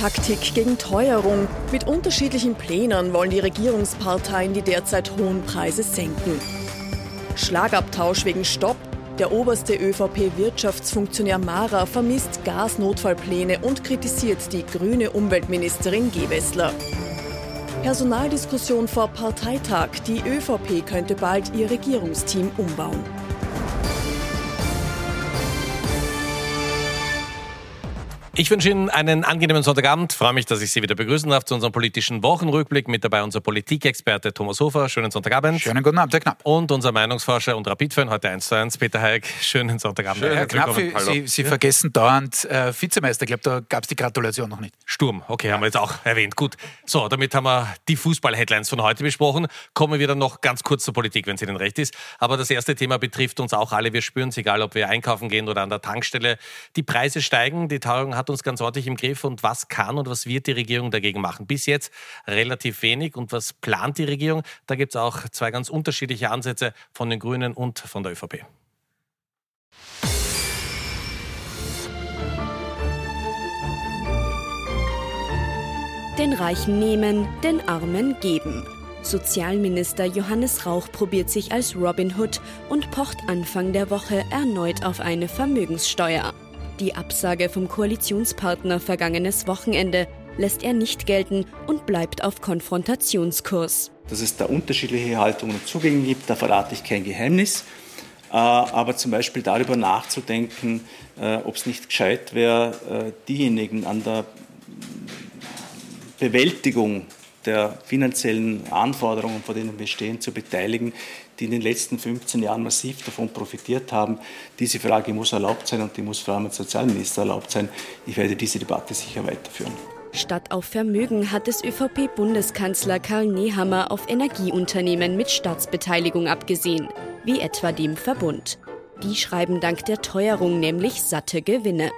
Taktik gegen Teuerung. Mit unterschiedlichen Plänen wollen die Regierungsparteien die derzeit hohen Preise senken. Schlagabtausch wegen Stopp. Der oberste ÖVP-Wirtschaftsfunktionär Mara vermisst Gasnotfallpläne und kritisiert die grüne Umweltministerin Gewessler. Personaldiskussion vor Parteitag. Die ÖVP könnte bald ihr Regierungsteam umbauen. Ich wünsche Ihnen einen angenehmen Sonntagabend. Freue mich, dass ich Sie wieder begrüßen darf zu unserem politischen Wochenrückblick. Mit dabei unser Politikexperte Thomas Hofer. Schönen Sonntagabend. Schönen guten Abend, Herr Knapp. Und unser Meinungsforscher und Rapidfan heute 1 zu 1, Peter Heik. Schönen Sonntagabend. Schönen Herr Knapp, Sie, Sie ja. vergessen dauernd äh, Vizemeister. Ich glaube, da gab es die Gratulation noch nicht. Sturm, okay, haben wir jetzt auch erwähnt. Gut. So, damit haben wir die Fußball-Headlines von heute besprochen. Kommen wir dann noch ganz kurz zur Politik, wenn es Ihnen recht ist. Aber das erste Thema betrifft uns auch alle. Wir spüren es, egal ob wir einkaufen gehen oder an der Tankstelle. Die Preise steigen. Die Teuerung hat uns ganz ordentlich im Griff und was kann und was wird die Regierung dagegen machen? Bis jetzt relativ wenig und was plant die Regierung? Da gibt es auch zwei ganz unterschiedliche Ansätze von den Grünen und von der ÖVP. Den Reichen nehmen, den Armen geben. Sozialminister Johannes Rauch probiert sich als Robin Hood und pocht Anfang der Woche erneut auf eine Vermögenssteuer. Die Absage vom Koalitionspartner vergangenes Wochenende lässt er nicht gelten und bleibt auf Konfrontationskurs. Dass es da unterschiedliche Haltungen und Zugänge gibt, da verrate ich kein Geheimnis. Äh, aber zum Beispiel darüber nachzudenken, äh, ob es nicht gescheit wäre, äh, diejenigen an der Bewältigung der finanziellen Anforderungen, vor denen wir stehen, zu beteiligen, die in den letzten 15 Jahren massiv davon profitiert haben. Diese Frage muss erlaubt sein und die muss vor allem als Sozialminister erlaubt sein. Ich werde diese Debatte sicher weiterführen. Statt auf Vermögen hat es ÖVP-Bundeskanzler Karl Nehammer auf Energieunternehmen mit Staatsbeteiligung abgesehen, wie etwa dem Verbund. Die schreiben dank der Teuerung nämlich satte Gewinne.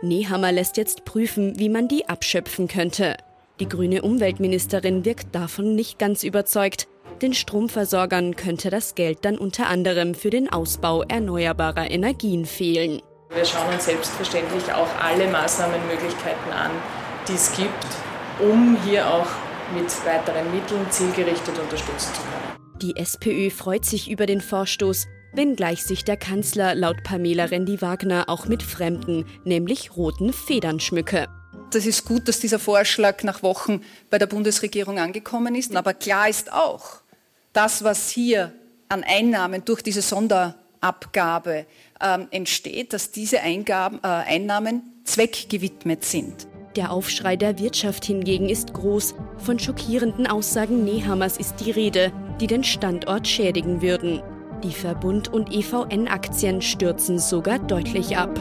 Nehammer lässt jetzt prüfen, wie man die abschöpfen könnte. Die grüne Umweltministerin wirkt davon nicht ganz überzeugt. Den Stromversorgern könnte das Geld dann unter anderem für den Ausbau erneuerbarer Energien fehlen. Wir schauen uns selbstverständlich auch alle Maßnahmenmöglichkeiten an, die es gibt, um hier auch mit weiteren Mitteln zielgerichtet unterstützen zu können. Die SPÖ freut sich über den Vorstoß, wenngleich sich der Kanzler laut Pamela Rendi-Wagner auch mit fremden, nämlich roten Federn schmücke. Das ist gut, dass dieser Vorschlag nach Wochen bei der Bundesregierung angekommen ist. Aber klar ist auch, das, was hier an Einnahmen durch diese Sonderabgabe ähm, entsteht, dass diese Eingaben, äh, Einnahmen zweckgewidmet sind. Der Aufschrei der Wirtschaft hingegen ist groß. Von schockierenden Aussagen Nehammers ist die Rede, die den Standort schädigen würden. Die Verbund- und EVN-Aktien stürzen sogar deutlich ab.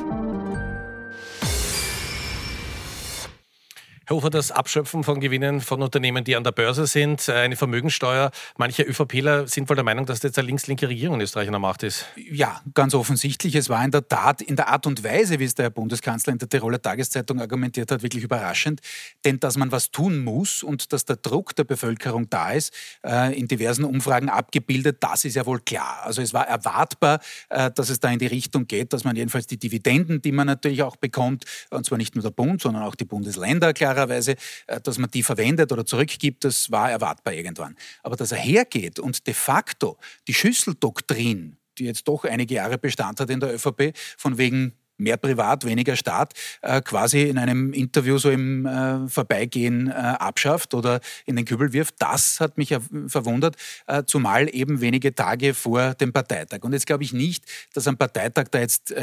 Herr Ufer, das Abschöpfen von Gewinnen von Unternehmen, die an der Börse sind, äh, eine Vermögensteuer. Manche ÖVPler sind wohl der Meinung, dass das jetzt eine links-linke Regierung in Österreich an der Macht ist. Ja, ganz offensichtlich. Es war in der Tat in der Art und Weise, wie es der Herr Bundeskanzler in der Tiroler Tageszeitung argumentiert hat, wirklich überraschend. Denn dass man was tun muss und dass der Druck der Bevölkerung da ist, äh, in diversen Umfragen abgebildet, das ist ja wohl klar. Also es war erwartbar, äh, dass es da in die Richtung geht, dass man jedenfalls die Dividenden, die man natürlich auch bekommt, und zwar nicht nur der Bund, sondern auch die Bundesländer, klar klarerweise, äh, dass man die verwendet oder zurückgibt, das war erwartbar irgendwann. Aber dass er hergeht und de facto die Schüsseldoktrin, die jetzt doch einige Jahre Bestand hat in der ÖVP, von wegen mehr privat, weniger Staat, äh, quasi in einem Interview so im äh, Vorbeigehen äh, abschafft oder in den Kübel wirft. Das hat mich verwundert, zumal eben wenige Tage vor dem Parteitag. Und jetzt glaube ich nicht, dass am Parteitag da jetzt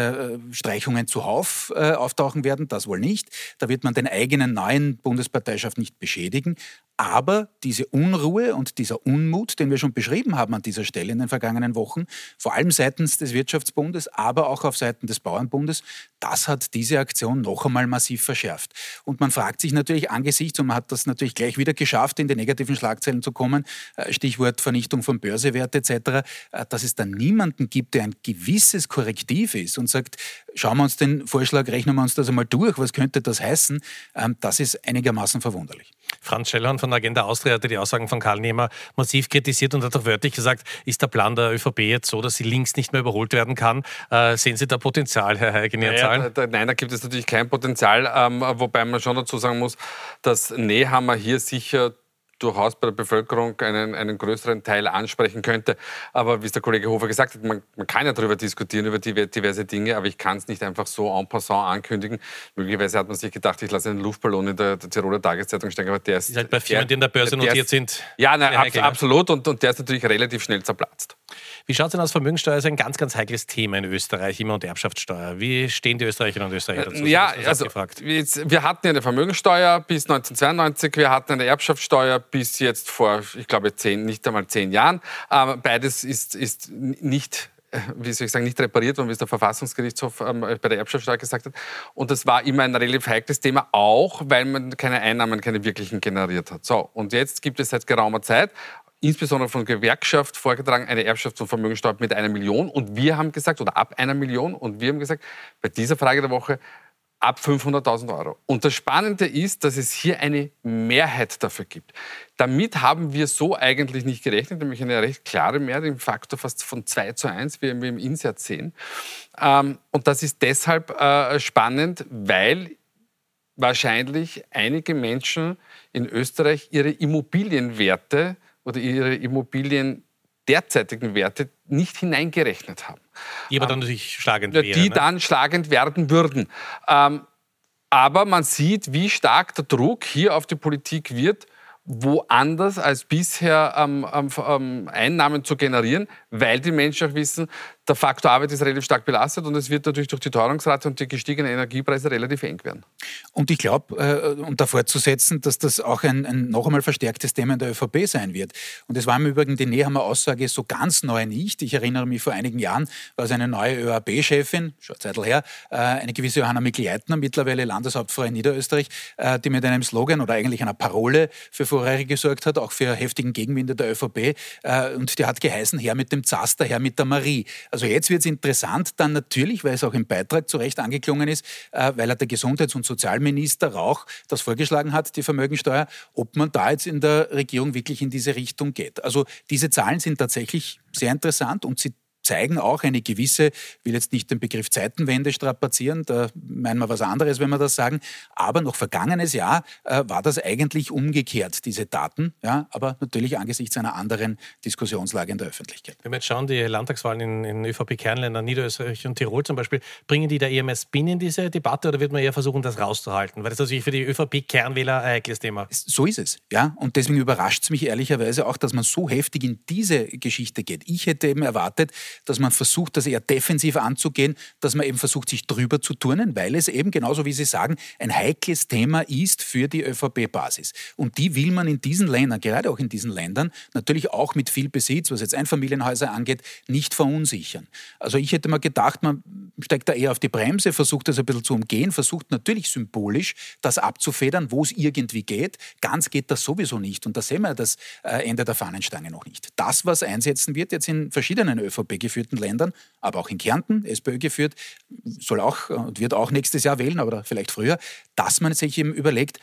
Streichungen zuhauf auftauchen werden. Das wohl nicht. Da wird man den eigenen neuen Bundesparteischaft nicht beschädigen. Aber diese Unruhe und dieser Unmut, den wir schon beschrieben haben an dieser Stelle in den vergangenen Wochen, vor allem seitens des Wirtschaftsbundes, aber auch auf Seiten des Bauernbundes, das hat diese Aktion noch einmal massiv verschärft. Und man fragt sich natürlich angesichts, und man hat das natürlich gleich wieder geschafft, in die negativen Schlagzeilen zu kommen, äh, Stichwort Vernichtung von Börsewert etc., äh, dass es da niemanden gibt, der ein gewisses Korrektiv ist und sagt, schauen wir uns den Vorschlag, rechnen wir uns das einmal durch, was könnte das heißen, ähm, das ist einigermaßen verwunderlich. Franz Schellhorn von der Agenda Austria hatte die Aussagen von Karl Nehmer massiv kritisiert und hat auch wörtlich gesagt, ist der Plan der ÖVP jetzt so, dass sie links nicht mehr überholt werden kann? Äh, sehen Sie da Potenzial, Herr Heigenier? Naja, da, nein, da gibt es natürlich kein Potenzial, ähm, wobei man schon dazu sagen muss, dass Nehammer hier sicher durchaus bei der Bevölkerung einen, einen größeren Teil ansprechen könnte. Aber wie es der Kollege Hofer gesagt hat, man, man kann ja darüber diskutieren, über die, diverse Dinge, aber ich kann es nicht einfach so en passant ankündigen. Möglicherweise hat man sich gedacht, ich lasse einen Luftballon in der, der Tiroler Tageszeitung stecken, aber der ist... ist halt bei Firmen, die in der Börse notiert sind. Ja, nein, ab, absolut und, und der ist natürlich relativ schnell zerplatzt. Wie schaut es denn aus? Vermögensteuer ist ein ganz, ganz heikles Thema in Österreich, immer und Erbschaftssteuer. Wie stehen die Österreicherinnen und Österreicher dazu? Ja, also jetzt, wir hatten ja eine Vermögensteuer bis 1992, wir hatten eine Erbschaftssteuer bis jetzt vor, ich glaube, zehn, nicht einmal zehn Jahren. Ähm, beides ist, ist nicht wie soll ich sagen, nicht repariert worden, wie es der Verfassungsgerichtshof ähm, bei der Erbschaftssteuer gesagt hat. Und das war immer ein relativ heikles Thema, auch weil man keine Einnahmen, keine wirklichen generiert hat. So, und jetzt gibt es seit geraumer Zeit insbesondere von Gewerkschaft vorgetragen, eine Erbschafts- und Vermögensteuer mit einer Million. Und wir haben gesagt, oder ab einer Million, und wir haben gesagt, bei dieser Frage der Woche ab 500.000 Euro. Und das Spannende ist, dass es hier eine Mehrheit dafür gibt. Damit haben wir so eigentlich nicht gerechnet, nämlich eine recht klare Mehrheit, im Faktor fast von 2 zu 1, wie wir im Insert sehen. Ähm, und das ist deshalb äh, spannend, weil wahrscheinlich einige Menschen in Österreich ihre Immobilienwerte oder ihre Immobilien derzeitigen Werte nicht hineingerechnet haben. Die aber dann natürlich schlagend wären. Die ne? dann schlagend werden würden. Ähm, aber man sieht, wie stark der Druck hier auf die Politik wird, woanders als bisher ähm, ähm, Einnahmen zu generieren, weil die Menschen auch wissen, der Faktor Arbeit ist relativ stark belastet und es wird natürlich durch die Teuerungsrate und die gestiegenen Energiepreise relativ eng werden. Und ich glaube, äh, um da fortzusetzen, dass das auch ein, ein, noch einmal verstärktes Thema in der ÖVP sein wird. Und es war im Übrigen die Nehammer Aussage so ganz neu nicht. Ich erinnere mich, vor einigen Jahren war es eine neue ÖAB-Chefin, schon Zeit her, äh, eine gewisse Johanna Mikl-Leitner, mittlerweile Landeshauptfrau in Niederösterreich, äh, die mit einem Slogan oder eigentlich einer Parole für Furore gesorgt hat, auch für heftigen Gegenwind der ÖVP. Äh, und die hat geheißen, Herr mit dem Zaster, Herr mit der Marie. Also jetzt wird es interessant, dann natürlich, weil es auch im Beitrag zu Recht angeklungen ist, äh, weil er der Gesundheits- und Sozialminister Rauch das vorgeschlagen hat, die Vermögensteuer, ob man da jetzt in der Regierung wirklich in diese Richtung geht. Also diese Zahlen sind tatsächlich sehr interessant und sie zeigen auch eine gewisse, will jetzt nicht den Begriff Zeitenwende strapazieren, da meinen wir was anderes, wenn wir das sagen, aber noch vergangenes Jahr äh, war das eigentlich umgekehrt, diese Daten, ja, aber natürlich angesichts einer anderen Diskussionslage in der Öffentlichkeit. Wenn wir jetzt schauen, die Landtagswahlen in, in ÖVP-Kernländern, Niederösterreich und Tirol zum Beispiel, bringen die der EMS BIN in diese Debatte oder wird man eher versuchen, das rauszuhalten? Weil das natürlich für die ÖVP-Kernwähler ein heikles Thema. So ist es, ja, und deswegen überrascht es mich ehrlicherweise auch, dass man so heftig in diese Geschichte geht. Ich hätte eben erwartet, dass man versucht, das eher defensiv anzugehen, dass man eben versucht, sich drüber zu turnen, weil es eben, genauso wie Sie sagen, ein heikles Thema ist für die ÖVP-Basis. Und die will man in diesen Ländern, gerade auch in diesen Ländern, natürlich auch mit viel Besitz, was jetzt Einfamilienhäuser angeht, nicht verunsichern. Also ich hätte mal gedacht, man steigt da eher auf die Bremse, versucht das ein bisschen zu umgehen, versucht natürlich symbolisch das abzufedern, wo es irgendwie geht. Ganz geht das sowieso nicht. Und da sehen wir das äh, Ende der Fahnenstange noch nicht. Das, was einsetzen wird jetzt in verschiedenen ÖVP geführten Ländern, aber auch in Kärnten, SPÖ geführt, soll auch und wird auch nächstes Jahr wählen, aber vielleicht früher, dass man sich eben überlegt,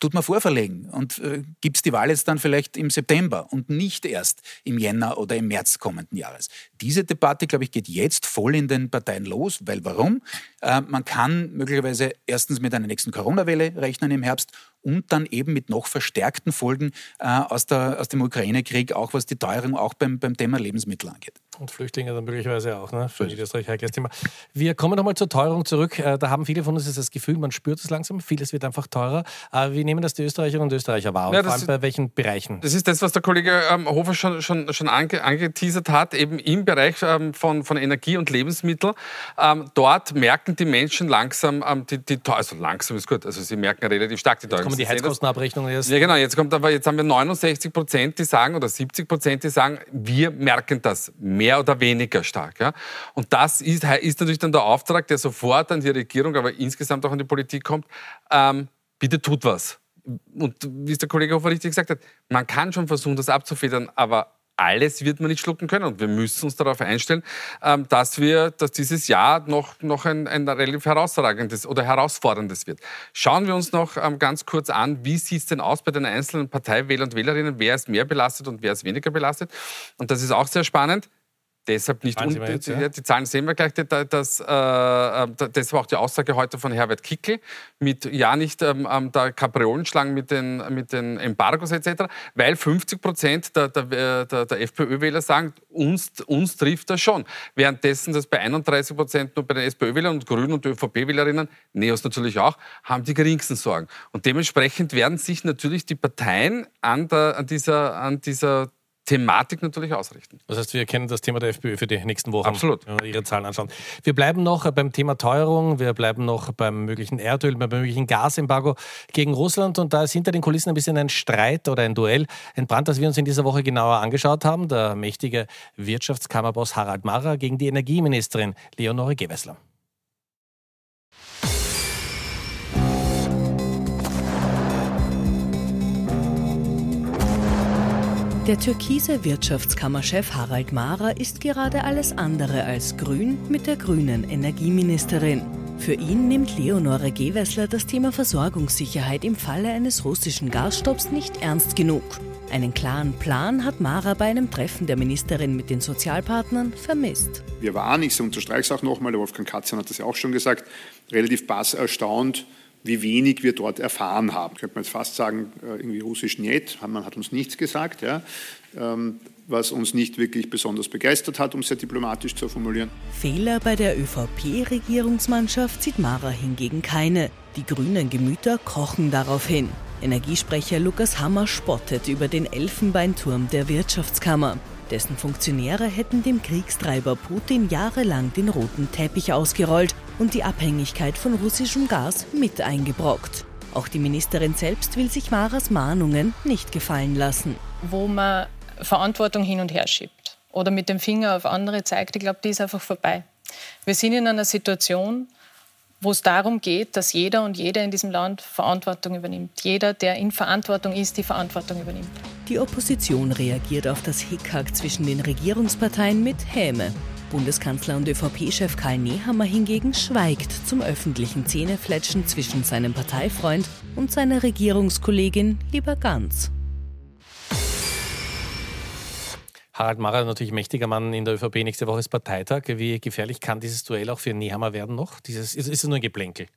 tut man vorverlegen und äh, gibt es die Wahl jetzt dann vielleicht im September und nicht erst im Jänner oder im März kommenden Jahres. Diese Debatte, glaube ich, geht jetzt voll in den Parteien los, weil warum? Äh, man kann möglicherweise erstens mit einer nächsten Corona-Welle rechnen im Herbst und dann eben mit noch verstärkten Folgen äh, aus, der, aus dem Ukraine-Krieg, auch was die Teuerung auch beim, beim Thema Lebensmittel angeht. Und Flüchtlinge dann möglicherweise auch, ne? Für Österreich heikles Thema. Wir kommen nochmal zur Teuerung zurück. Äh, da haben viele von uns das Gefühl, man spürt es langsam, vieles wird einfach teurer. Aber wie nehmen das die Österreicherinnen und Österreicher wahr? Und ja, vor allem bei welchen Bereichen? Das ist das, was der Kollege ähm, Hofer schon, schon, schon ange, angeteasert hat, eben im Bereich ähm, von, von Energie und Lebensmittel. Ähm, dort merken die Menschen langsam, ähm, die, die, also langsam ist gut, also sie merken relativ stark die Teuerung. Jetzt kommen die Heizkostenabrechnungen erst. Ja genau, jetzt kommt aber, jetzt haben wir 69 Prozent, die sagen, oder 70 Prozent, die sagen, wir merken das mehr oder weniger stark. Ja? Und das ist, ist natürlich dann der Auftrag, der sofort an die Regierung, aber insgesamt auch an die Politik kommt, ähm, bitte tut was. Und wie es der Kollege Hofer richtig gesagt hat, man kann schon versuchen, das abzufedern, aber alles wird man nicht schlucken können. Und wir müssen uns darauf einstellen, ähm, dass, wir, dass dieses Jahr noch, noch ein, ein relativ herausragendes oder herausforderndes wird. Schauen wir uns noch ähm, ganz kurz an, wie sieht es denn aus bei den einzelnen Parteiwählern und Wählerinnen? Wer ist mehr belastet und wer ist weniger belastet? Und das ist auch sehr spannend deshalb nicht jetzt, ja? die Zahlen sehen wir gleich. Das, äh, das war auch die Aussage heute von Herbert Kickel mit ja nicht ähm, ähm der Kapriolenschlang mit den, mit den Embargos etc., weil 50 Prozent der, der, der, der FPÖ-Wähler sagen, uns, uns trifft das schon. Währenddessen das bei 31 Prozent nur bei den SPÖ-Wählern und Grünen und ÖVP-Wählerinnen, Neos natürlich auch, haben die geringsten Sorgen. Und dementsprechend werden sich natürlich die Parteien an, der, an, dieser, an dieser Thematik natürlich ausrichten. Das heißt, wir kennen das Thema der FPÖ für die nächsten Wochen. Absolut. Wenn wir ihre Zahlen anschauen. Wir bleiben noch beim Thema Teuerung, wir bleiben noch beim möglichen Erdöl, beim möglichen Gasembargo gegen Russland und da ist hinter den Kulissen ein bisschen ein Streit oder ein Duell entbrannt, das wir uns in dieser Woche genauer angeschaut haben. Der mächtige Wirtschaftskammerboss Harald Marrer gegen die Energieministerin Leonore Gewessler. Der türkise Wirtschaftskammerchef Harald Mahrer ist gerade alles andere als grün mit der grünen Energieministerin. Für ihn nimmt Leonore Gewessler das Thema Versorgungssicherheit im Falle eines russischen Gasstopps nicht ernst genug. Einen klaren Plan hat Mara bei einem Treffen der Ministerin mit den Sozialpartnern vermisst. Wir waren, ich unterstreiche es auch nochmal, der Wolfgang Katzian hat das ja auch schon gesagt, relativ bass erstaunt, wie wenig wir dort erfahren haben. Könnte man jetzt fast sagen, äh, irgendwie russisch nicht, man hat uns nichts gesagt, ja, ähm, was uns nicht wirklich besonders begeistert hat, um es sehr diplomatisch zu formulieren. Fehler bei der ÖVP-Regierungsmannschaft sieht Mara hingegen keine. Die grünen Gemüter kochen daraufhin. Energiesprecher Lukas Hammer spottet über den Elfenbeinturm der Wirtschaftskammer. Dessen Funktionäre hätten dem Kriegstreiber Putin jahrelang den roten Teppich ausgerollt und die Abhängigkeit von russischem Gas mit eingebrockt. Auch die Ministerin selbst will sich Maras Mahnungen nicht gefallen lassen. Wo man Verantwortung hin und her schiebt oder mit dem Finger auf andere zeigt, ich glaube, die ist einfach vorbei. Wir sind in einer Situation, wo es darum geht, dass jeder und jede in diesem Land Verantwortung übernimmt. Jeder, der in Verantwortung ist, die Verantwortung übernimmt. Die Opposition reagiert auf das Hickhack zwischen den Regierungsparteien mit Häme. Bundeskanzler und ÖVP-Chef Karl Nehammer hingegen schweigt zum öffentlichen Zähnefletschen zwischen seinem Parteifreund und seiner Regierungskollegin lieber ganz. Harald Marrer, natürlich mächtiger Mann in der ÖVP. Nächste Woche ist Parteitag. Wie gefährlich kann dieses Duell auch für Nehammer werden noch? Dieses, ist, ist es nur ein Geplänkel?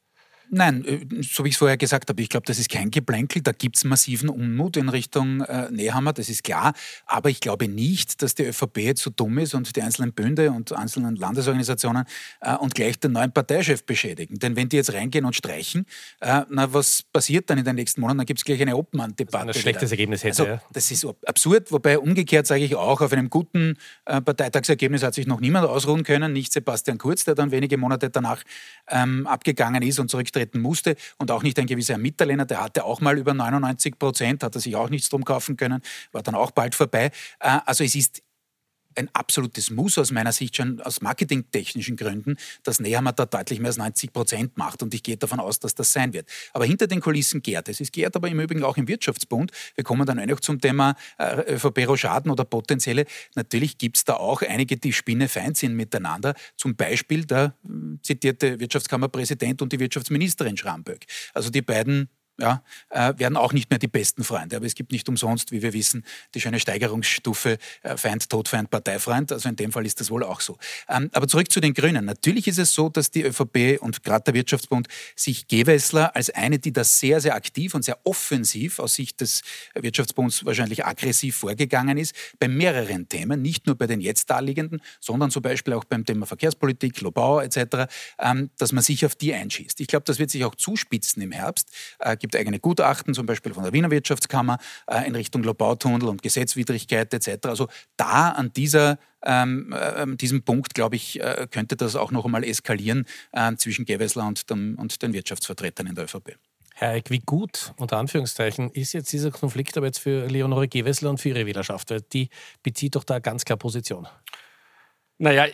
Nein, äh, so wie ich es vorher gesagt habe, ich glaube, das ist kein Geplänkel. Da gibt es massiven Unmut in Richtung äh, Nehammer, das ist klar. Aber ich glaube nicht, dass die ÖVP jetzt so dumm ist und die einzelnen Bünde und einzelnen Landesorganisationen äh, und gleich den neuen Parteichef beschädigen. Denn wenn die jetzt reingehen und streichen, äh, na, was passiert dann in den nächsten Monaten? Dann gibt es gleich eine Obmann-Debatte. Ein schlechtes. Ergebnis hätte. Also. Das ist absurd, wobei umgekehrt sage ich auch, auf einem guten äh, Parteitagsergebnis hat sich noch niemand ausruhen können. Nicht Sebastian Kurz, der dann wenige Monate danach ähm, abgegangen ist und zurücktritt treten musste und auch nicht ein gewisser Mitterlehner, der hatte auch mal über 99 Prozent, hat er sich auch nichts drum kaufen können, war dann auch bald vorbei. Äh, also es ist ein absolutes Muss aus meiner Sicht schon aus marketingtechnischen Gründen, dass Nehammer da deutlich mehr als 90 Prozent macht und ich gehe davon aus, dass das sein wird. Aber hinter den Kulissen gärt es. Es gärt aber im Übrigen auch im Wirtschaftsbund. Wir kommen dann auch noch zum Thema äh, ÖVP-Rochaden oder potenzielle. Natürlich gibt es da auch einige, die spinnefeind sind miteinander. Zum Beispiel der äh, zitierte Wirtschaftskammerpräsident und die Wirtschaftsministerin Schramböck. Also die beiden ja, äh, werden auch nicht mehr die besten Freunde. Aber es gibt nicht umsonst, wie wir wissen, die schöne Steigerungsstufe äh, Feind, Todfeind, Parteifreund. Also in dem Fall ist das wohl auch so. Ähm, aber zurück zu den Grünen. Natürlich ist es so, dass die ÖVP und gerade der Wirtschaftsbund sich Gewessler als eine, die da sehr, sehr aktiv und sehr offensiv aus Sicht des Wirtschaftsbunds wahrscheinlich aggressiv vorgegangen ist, bei mehreren Themen, nicht nur bei den jetzt darliegenden, sondern zum Beispiel auch beim Thema Verkehrspolitik, Lobau etc., ähm, dass man sich auf die einschießt. Ich glaube, das wird sich auch zuspitzen im Herbst äh, gibt eigene Gutachten, zum Beispiel von der Wiener Wirtschaftskammer äh, in Richtung Lobautunnel und Gesetzwidrigkeit etc. Also da an dieser ähm, äh, diesem Punkt, glaube ich, äh, könnte das auch noch einmal eskalieren äh, zwischen Gewessler und, dem, und den Wirtschaftsvertretern in der ÖVP. Herr Eick, wie gut, unter Anführungszeichen, ist jetzt dieser Konflikt aber jetzt für Leonore Gewessler und für ihre Wählerschaft? Weil die bezieht doch da ganz klar Position. Naja,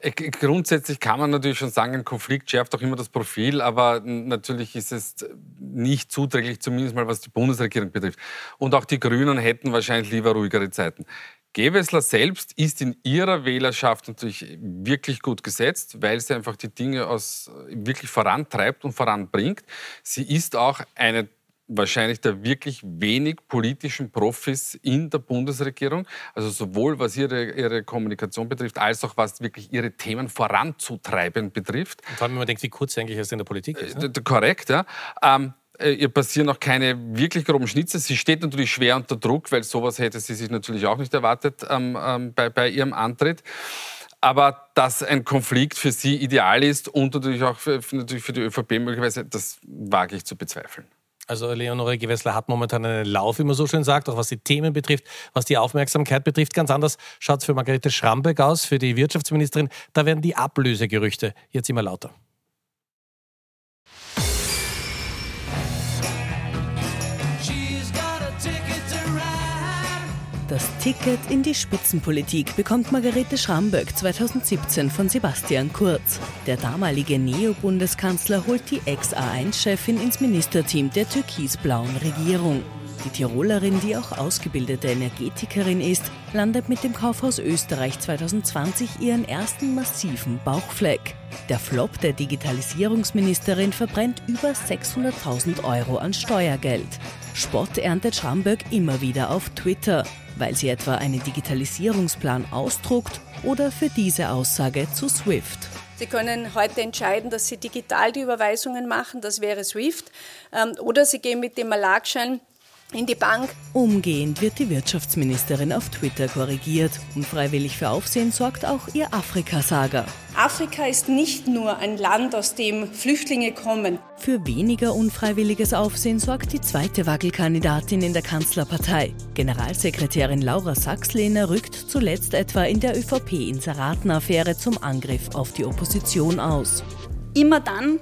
grundsätzlich kann man natürlich schon sagen, ein Konflikt schärft auch immer das Profil, aber natürlich ist es nicht zuträglich, zumindest mal was die Bundesregierung betrifft. Und auch die Grünen hätten wahrscheinlich lieber ruhigere Zeiten. Gewessler selbst ist in ihrer Wählerschaft natürlich wirklich gut gesetzt, weil sie einfach die Dinge aus, wirklich vorantreibt und voranbringt. Sie ist auch eine wahrscheinlich der wirklich wenig politischen Profis in der Bundesregierung. Also sowohl was ihre, ihre Kommunikation betrifft, als auch was wirklich ihre Themen voranzutreiben betrifft. Und vor allem, wenn man denkt, wie kurz eigentlich erst in der Politik ist. Ne? Korrekt, ja. Ähm, äh, ihr passieren auch keine wirklich groben Schnitze. Sie steht natürlich schwer unter Druck, weil sowas hätte sie sich natürlich auch nicht erwartet ähm, ähm, bei, bei ihrem Antritt. Aber dass ein Konflikt für sie ideal ist und natürlich auch für, natürlich für die ÖVP möglicherweise, das wage ich zu bezweifeln. Also Leonore Gewessler hat momentan einen Lauf, wie man so schön sagt, auch was die Themen betrifft, was die Aufmerksamkeit betrifft. Ganz anders schaut es für Margarete Schrambeck aus, für die Wirtschaftsministerin. Da werden die Ablösegerüchte jetzt immer lauter. Das Ticket in die Spitzenpolitik bekommt Margarete Schramböck 2017 von Sebastian Kurz. Der damalige Neo-Bundeskanzler holt die Ex-A1-Chefin ins Ministerteam der türkisblauen Regierung. Die Tirolerin, die auch ausgebildete Energetikerin ist, landet mit dem Kaufhaus Österreich 2020 ihren ersten massiven Bauchfleck. Der Flop der Digitalisierungsministerin verbrennt über 600.000 Euro an Steuergeld. Spott erntet Schramböck immer wieder auf Twitter weil sie etwa einen Digitalisierungsplan ausdruckt oder für diese Aussage zu SWIFT. Sie können heute entscheiden, dass Sie digital die Überweisungen machen, das wäre SWIFT, ähm, oder Sie gehen mit dem Malakschein in die Bank. Umgehend wird die Wirtschaftsministerin auf Twitter korrigiert. Unfreiwillig für Aufsehen sorgt auch ihr Afrikasaga. Afrika ist nicht nur ein Land, aus dem Flüchtlinge kommen. Für weniger unfreiwilliges Aufsehen sorgt die zweite Wackelkandidatin in der Kanzlerpartei. Generalsekretärin Laura Sachslehner rückt zuletzt etwa in der ÖVP-Inseratenaffäre zum Angriff auf die Opposition aus. Immer dann,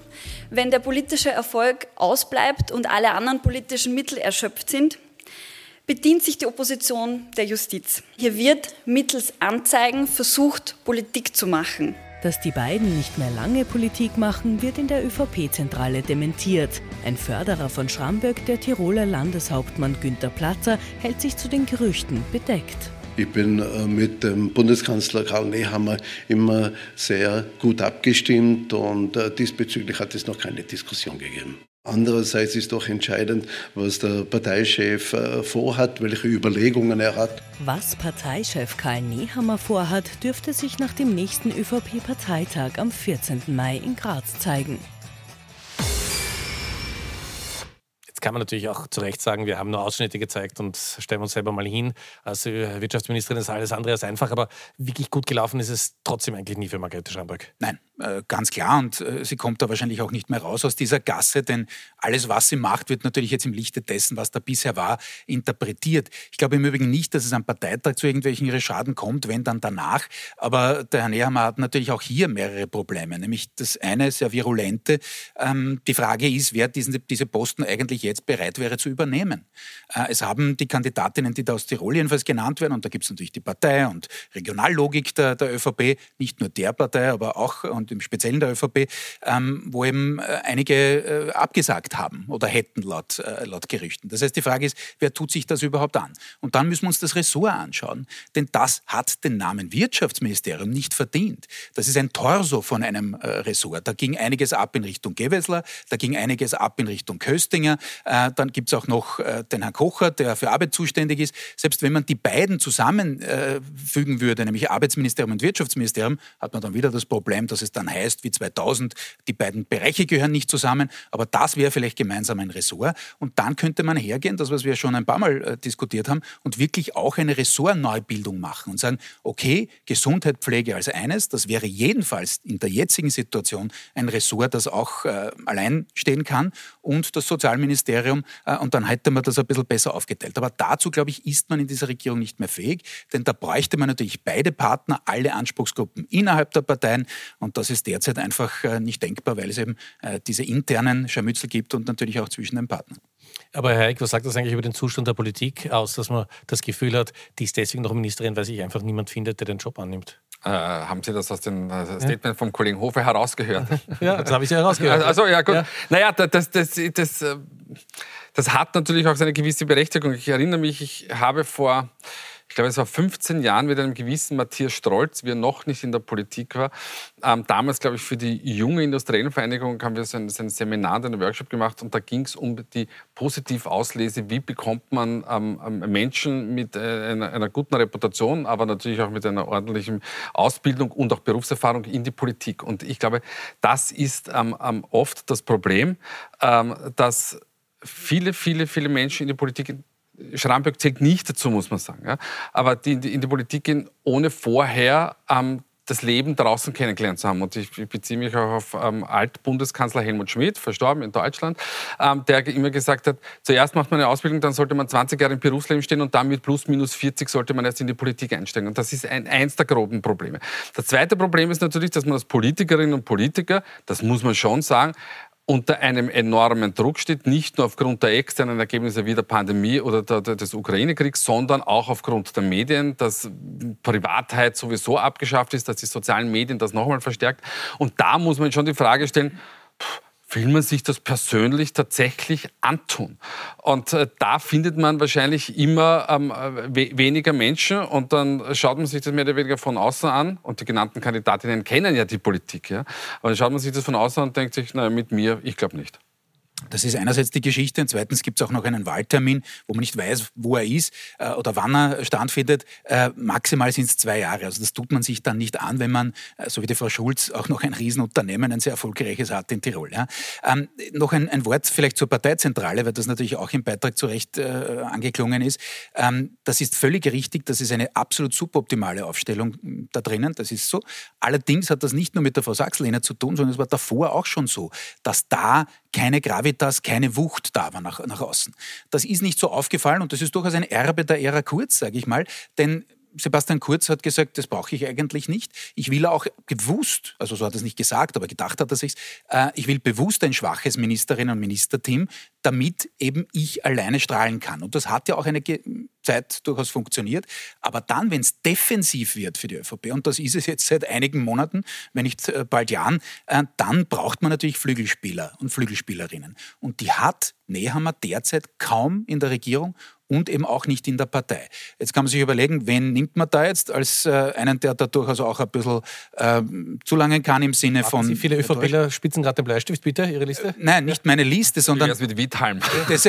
wenn der politische Erfolg ausbleibt und alle anderen politischen Mittel erschöpft sind, bedient sich die Opposition der Justiz. Hier wird mittels Anzeigen versucht, Politik zu machen. Dass die beiden nicht mehr lange Politik machen, wird in der ÖVP-Zentrale dementiert. Ein Förderer von Schramböck, der Tiroler Landeshauptmann Günter Platzer, hält sich zu den Gerüchten bedeckt. Ich bin äh, mit dem Bundeskanzler Karl Nehammer immer sehr gut abgestimmt und äh, diesbezüglich hat es noch keine Diskussion gegeben. Andererseits ist doch entscheidend, was der Parteichef äh, vorhat, welche Überlegungen er hat. Was Parteichef Karl Nehammer vorhat, dürfte sich nach dem nächsten ÖVP-Parteitag am 14. Mai in Graz zeigen. Kann man natürlich auch zu Recht sagen, wir haben nur Ausschnitte gezeigt und stellen uns selber mal hin. Als Wirtschaftsministerin ist alles andere als einfach, aber wirklich gut gelaufen ist es trotzdem eigentlich nie für Margarete Schamberg. Nein, äh, ganz klar und äh, sie kommt da wahrscheinlich auch nicht mehr raus aus dieser Gasse, denn alles, was sie macht, wird natürlich jetzt im Lichte dessen, was da bisher war, interpretiert. Ich glaube im Übrigen nicht, dass es am Parteitag zu irgendwelchen Schaden kommt, wenn dann danach. Aber der Herr Nehammer hat natürlich auch hier mehrere Probleme. Nämlich das eine sehr virulente. Ähm, die Frage ist, wer diesen, diese Posten eigentlich jetzt jetzt bereit wäre zu übernehmen. Äh, es haben die Kandidatinnen, die da aus Tirol jedenfalls genannt werden, und da gibt es natürlich die Partei und Regionallogik der, der ÖVP, nicht nur der Partei, aber auch und im Speziellen der ÖVP, ähm, wo eben äh, einige äh, abgesagt haben oder hätten laut, laut Gerüchten. Das heißt, die Frage ist, wer tut sich das überhaupt an? Und dann müssen wir uns das Ressort anschauen, denn das hat den Namen Wirtschaftsministerium nicht verdient. Das ist ein Torso von einem Ressort. Da ging einiges ab in Richtung Gewessler, da ging einiges ab in Richtung Köstinger, äh, dann gibt es auch noch äh, den Herrn Kocher, der für Arbeit zuständig ist. Selbst wenn man die beiden zusammenfügen würde, nämlich Arbeitsministerium und Wirtschaftsministerium, hat man dann wieder das Problem, dass es dann heißt, wie 2000, die beiden Bereiche gehören nicht zusammen. Aber das wäre vielleicht gemeinsam ein Ressort. Und dann könnte man hergehen, das was wir schon ein paar Mal äh, diskutiert haben, und wirklich auch eine Ressortneubildung machen und sagen, okay, Gesundheit, Pflege als eines, das wäre jedenfalls in der jetzigen Situation ein Ressort, das auch äh, allein stehen kann und das Sozialministerium Ministerium äh, und dann hätte man das ein bisschen besser aufgeteilt. Aber dazu, glaube ich, ist man in dieser Regierung nicht mehr fähig, denn da bräuchte man natürlich beide Partner, alle Anspruchsgruppen innerhalb der Parteien und das ist derzeit einfach äh, nicht denkbar, weil es eben äh, diese internen Scharmützel gibt und natürlich auch zwischen den Partnern. Aber Herr Eick, was sagt das eigentlich über den Zustand der Politik aus, dass man das Gefühl hat, die ist deswegen noch Ministerin, weil sich einfach niemand findet, der den Job annimmt? Äh, haben Sie das aus dem äh, Statement vom Kollegen Hofer herausgehört? Ja, das habe ich ja herausgehört. Also ja, gut. Ja. Naja, das, das, das, das hat natürlich auch seine gewisse Berechtigung. Ich erinnere mich, ich habe vor glaube, es war 15 Jahren mit einem gewissen Matthias Strolz, wie er noch nicht in der Politik war. Ähm, damals, glaube ich, für die junge Industriellenvereinigung haben wir so ein, so ein Seminar, einen Workshop gemacht und da ging es um die Positivauslese, wie bekommt man ähm, ähm, Menschen mit äh, einer, einer, guten Reputation, aber natürlich auch mit einer ordentlichen Ausbildung und auch Berufserfahrung in die Politik. Und ich glaube, das ist ähm, oft das Problem, ähm, dass viele, viele, viele Menschen in die Politik Schramberg zählt nicht dazu, muss man sagen. Ja. Aber die, die in die Politik gehen, ohne vorher ähm, das Leben draußen kennengelernt zu haben. Und ich, ich beziehe mich auch auf ähm, Altbundeskanzler Helmut Schmidt, verstorben in Deutschland, ähm, der immer gesagt hat, zuerst macht man eine Ausbildung, dann sollte man 20 Jahre im Berufsleben stehen und dann mit plus minus 40 sollte man erst in die Politik einsteigen. Und das ist ein, eins der groben Probleme. Das zweite Problem ist natürlich, dass man als Politikerinnen und Politiker, das muss man schon sagen, unter einem enormen Druck steht, nicht nur aufgrund der externen Ergebnisse wie der Pandemie oder der, der, des Ukraine-Kriegs, sondern auch aufgrund der Medien, dass Privatheit sowieso abgeschafft ist, dass die sozialen Medien das nochmal verstärkt. Und da muss man schon die Frage stellen, pff, will man sich das persönlich tatsächlich antun? Und äh, da findet man wahrscheinlich immer ähm, we weniger Menschen und dann schaut man sich das mehr oder weniger von außen an und die genannten Kandidatinnen kennen ja die Politik. Ja? Aber dann schaut man sich das von außen an und denkt sich, naja, mit mir, ich glaube nicht. Das ist einerseits die Geschichte und zweitens gibt es auch noch einen Wahltermin, wo man nicht weiß, wo er ist äh, oder wann er stattfindet. Äh, maximal sind es zwei Jahre. Also das tut man sich dann nicht an, wenn man, äh, so wie die Frau Schulz, auch noch ein Riesenunternehmen, ein sehr erfolgreiches hat in Tirol. Ja. Ähm, noch ein, ein, Wort vielleicht zur Parteizentrale, weil das natürlich auch im Beitrag zu Recht äh, angeklungen ist. Ähm, das ist völlig richtig, das ist eine absolut suboptimale Aufstellung hm, da drinnen, das ist so. Allerdings hat das nicht nur mit der Frau Sachslehner zu tun, sondern es war davor auch schon so, dass da keine Gravitas, keine Wucht da war nach, nach außen. Das ist nicht so aufgefallen und das ist durchaus ein Erbe der Ära Kurz, sage ich mal, denn Sebastian Kurz hat gesagt, das brauche ich eigentlich nicht. Ich will auch bewusst, also so hat er es nicht gesagt, aber gedacht hat er sich, äh, ich will bewusst ein schwaches Ministerinnen- und Ministerteam, damit eben ich alleine strahlen kann. Und das hat ja auch eine Zeit durchaus funktioniert. Aber dann, wenn es defensiv wird für die ÖVP, und das ist es jetzt seit einigen Monaten, wenn nicht äh, bald Jahren, äh, dann braucht man natürlich Flügelspieler und Flügelspielerinnen. Und die hat Nehammer derzeit kaum in der Regierung und eben auch nicht in der Partei. Jetzt kann man sich überlegen, wen nimmt man da jetzt als äh, einen, der da durchaus auch ein bisschen äh, zu lange kann im Sinne Warten von... Sie viele ÖVPler spitzen gerade den Bleistift, bitte, Ihre Liste? Äh, nein, nicht meine Liste, sondern... Wie mit Wittheim. Das,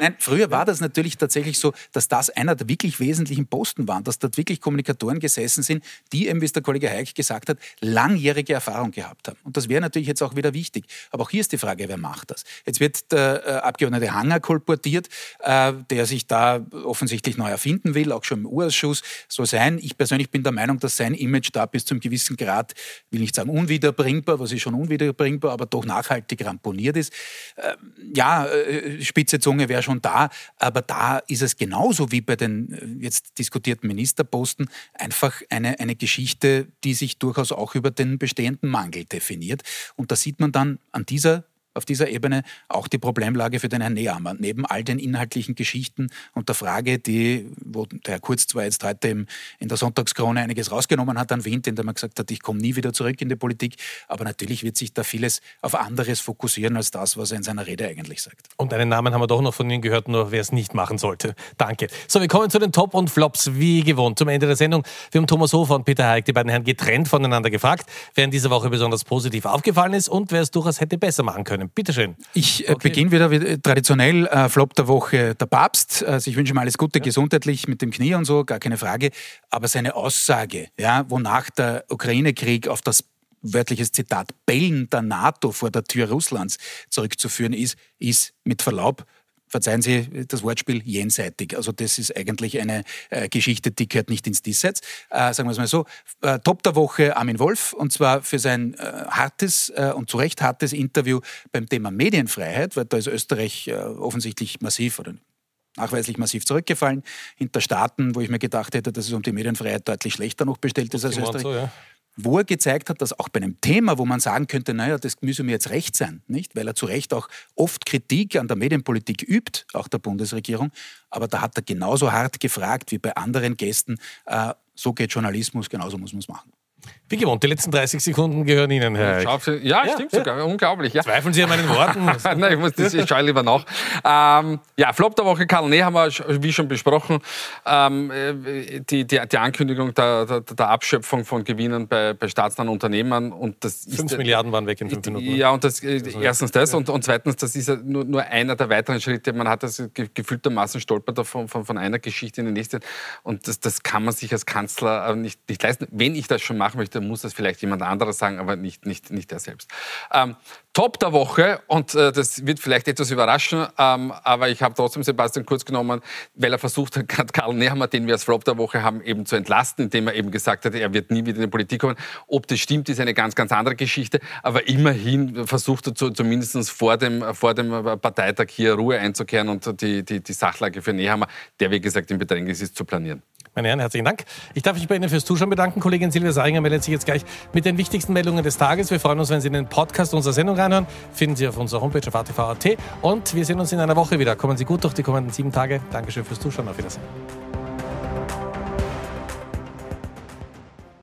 nein, früher war das natürlich tatsächlich so, dass das einer der wirklich wesentlichen Posten waren, dass dort wirklich Kommunikatoren gesessen sind, die eben, wie es der Kollege Heik gesagt hat, langjährige Erfahrung gehabt haben. Und das wäre natürlich jetzt auch wieder wichtig. Aber auch hier ist die Frage, wer macht das? Jetzt wird der äh, Abgeordnete Hanger kolportiert, äh, der sich da offensichtlich neu erfinden will, auch schon im U-Ausschuss sein. Ich persönlich bin der Meinung, dass sein Image da bis zu einem gewissen Grad, will nicht sagen unwiederbringbar, was ist schon unwiederbringbar, aber doch nachhaltig ramponiert ist. Ähm, ja, äh, spitze Zunge wäre schon da, aber da ist es genauso wie bei den äh, jetzt diskutierten Ministerposten einfach eine, eine Geschichte, die sich durchaus auch über den bestehenden Mangel definiert. Und da sieht man dann an dieser auf dieser Ebene auch die Problemlage für den Herrn Nehammer. Neben all den inhaltlichen Geschichten und der Frage, die, wo der Herr Kurz zwar jetzt heute im, in der Sonntagskrone einiges rausgenommen hat an Wind, indem er gesagt hat, ich komme nie wieder zurück in die Politik, aber natürlich wird sich da vieles auf anderes fokussieren als das, was er in seiner Rede eigentlich sagt. Und einen Namen haben wir doch noch von Ihnen gehört, nur wer es nicht machen sollte. Danke. So, wir kommen zu den Top und Flops, wie gewohnt. Zum Ende der Sendung. Wir haben Thomas Hofer und Peter Haig, die beiden Herren, getrennt voneinander gefragt, wer in dieser Woche besonders positiv aufgefallen ist und wer es durchaus hätte besser machen können. Bitte schön. Ich äh, okay. beginne wieder wie, traditionell. Äh, Flop der Woche der Papst. Also ich wünsche ihm alles Gute, ja. gesundheitlich mit dem Knie und so, gar keine Frage. Aber seine Aussage, ja, wonach der Ukraine-Krieg auf das wörtliches Zitat Bellen der NATO vor der Tür Russlands zurückzuführen ist, ist mit Verlaub verzeihen Sie das Wortspiel, jenseitig. Also das ist eigentlich eine äh, Geschichte, die gehört nicht ins Diesseits. Äh, sagen wir es mal so. Äh, Top der Woche Armin Wolf und zwar für sein äh, hartes äh, und zu Recht hartes Interview beim Thema Medienfreiheit, weil da ist Österreich äh, offensichtlich massiv oder nachweislich massiv zurückgefallen hinter Staaten, wo ich mir gedacht hätte, dass es um die Medienfreiheit deutlich schlechter noch bestellt ist als Österreich. So, ja wo er gezeigt hat, dass auch bei einem Thema, wo man sagen könnte, naja, das müsse mir jetzt recht sein, nicht? Weil er zu Recht auch oft Kritik an der Medienpolitik übt, auch der Bundesregierung. Aber da hat er genauso hart gefragt wie bei anderen Gästen, äh, So geht Journalismus, genauso muss man es machen. Wie gewohnt, die letzten 30 Sekunden gehören Ihnen, Herr. Ja, ja stimmt ja. sogar. Unglaublich. Ja. Zweifeln Sie an meinen Worten? Nein, ich, muss das, ich schaue lieber nach. Ähm, ja, Flop der Woche, Karl Ney haben wir, wie schon besprochen, ähm, äh, die, die, die, Ankündigung der, der, der, Abschöpfung von Gewinnen bei, bei staatsnahen Unternehmen. Und das fünf ist, Milliarden waren weg in fünf Minuten. Ja, und das, äh, erstens das und, und zweitens, das ist ja nur, nur einer der weiteren Schritte. Man hat das gefühltermaßen stolpert von, von, von einer Geschichte in die nächste. Und das, das kann man sich als Kanzler nicht, nicht leisten. Wenn ich das schon machen möchte, muss das vielleicht jemand anderes sagen, aber nicht, nicht, nicht er selbst. Ähm, Top der Woche, und äh, das wird vielleicht etwas überraschen, ähm, aber ich habe trotzdem Sebastian Kurz genommen, weil er versucht hat, Karl Nehammer, den wir als Flop der Woche haben, eben zu entlasten, indem er eben gesagt hat, er wird nie wieder in die Politik kommen. Ob das stimmt, ist eine ganz, ganz andere Geschichte, aber immerhin versucht er zu, zumindest vor dem, vor dem Parteitag hier Ruhe einzukehren und die, die, die Sachlage für Nehammer, der wie gesagt im Bedrängnis ist, zu planieren. Meine Herren, herzlichen Dank. Ich darf mich bei Ihnen fürs Zuschauen bedanken. Kollegin Silvia Saringer meldet sich jetzt gleich mit den wichtigsten Meldungen des Tages. Wir freuen uns, wenn Sie in den Podcast unserer Sendung reinhören. Finden Sie auf unserer Homepage auf atv.at. Und wir sehen uns in einer Woche wieder. Kommen Sie gut durch die kommenden sieben Tage. Dankeschön fürs Zuschauen. Auf Wiedersehen.